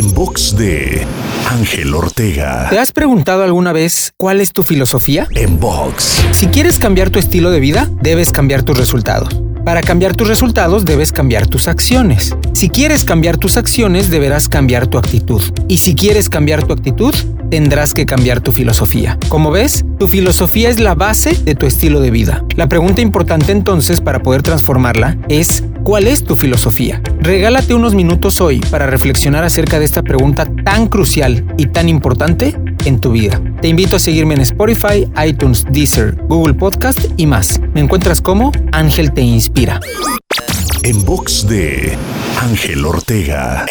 En box de Ángel Ortega. ¿Te has preguntado alguna vez cuál es tu filosofía? En box. Si quieres cambiar tu estilo de vida, debes cambiar tus resultados. Para cambiar tus resultados debes cambiar tus acciones. Si quieres cambiar tus acciones deberás cambiar tu actitud. Y si quieres cambiar tu actitud, tendrás que cambiar tu filosofía. Como ves, tu filosofía es la base de tu estilo de vida. La pregunta importante entonces para poder transformarla es ¿cuál es tu filosofía? Regálate unos minutos hoy para reflexionar acerca de esta pregunta tan crucial y tan importante en tu vida. Te invito a seguirme en Spotify, iTunes, Deezer, Google Podcast y más. Me encuentras como Ángel Te Inspira. En box de Ángel Ortega.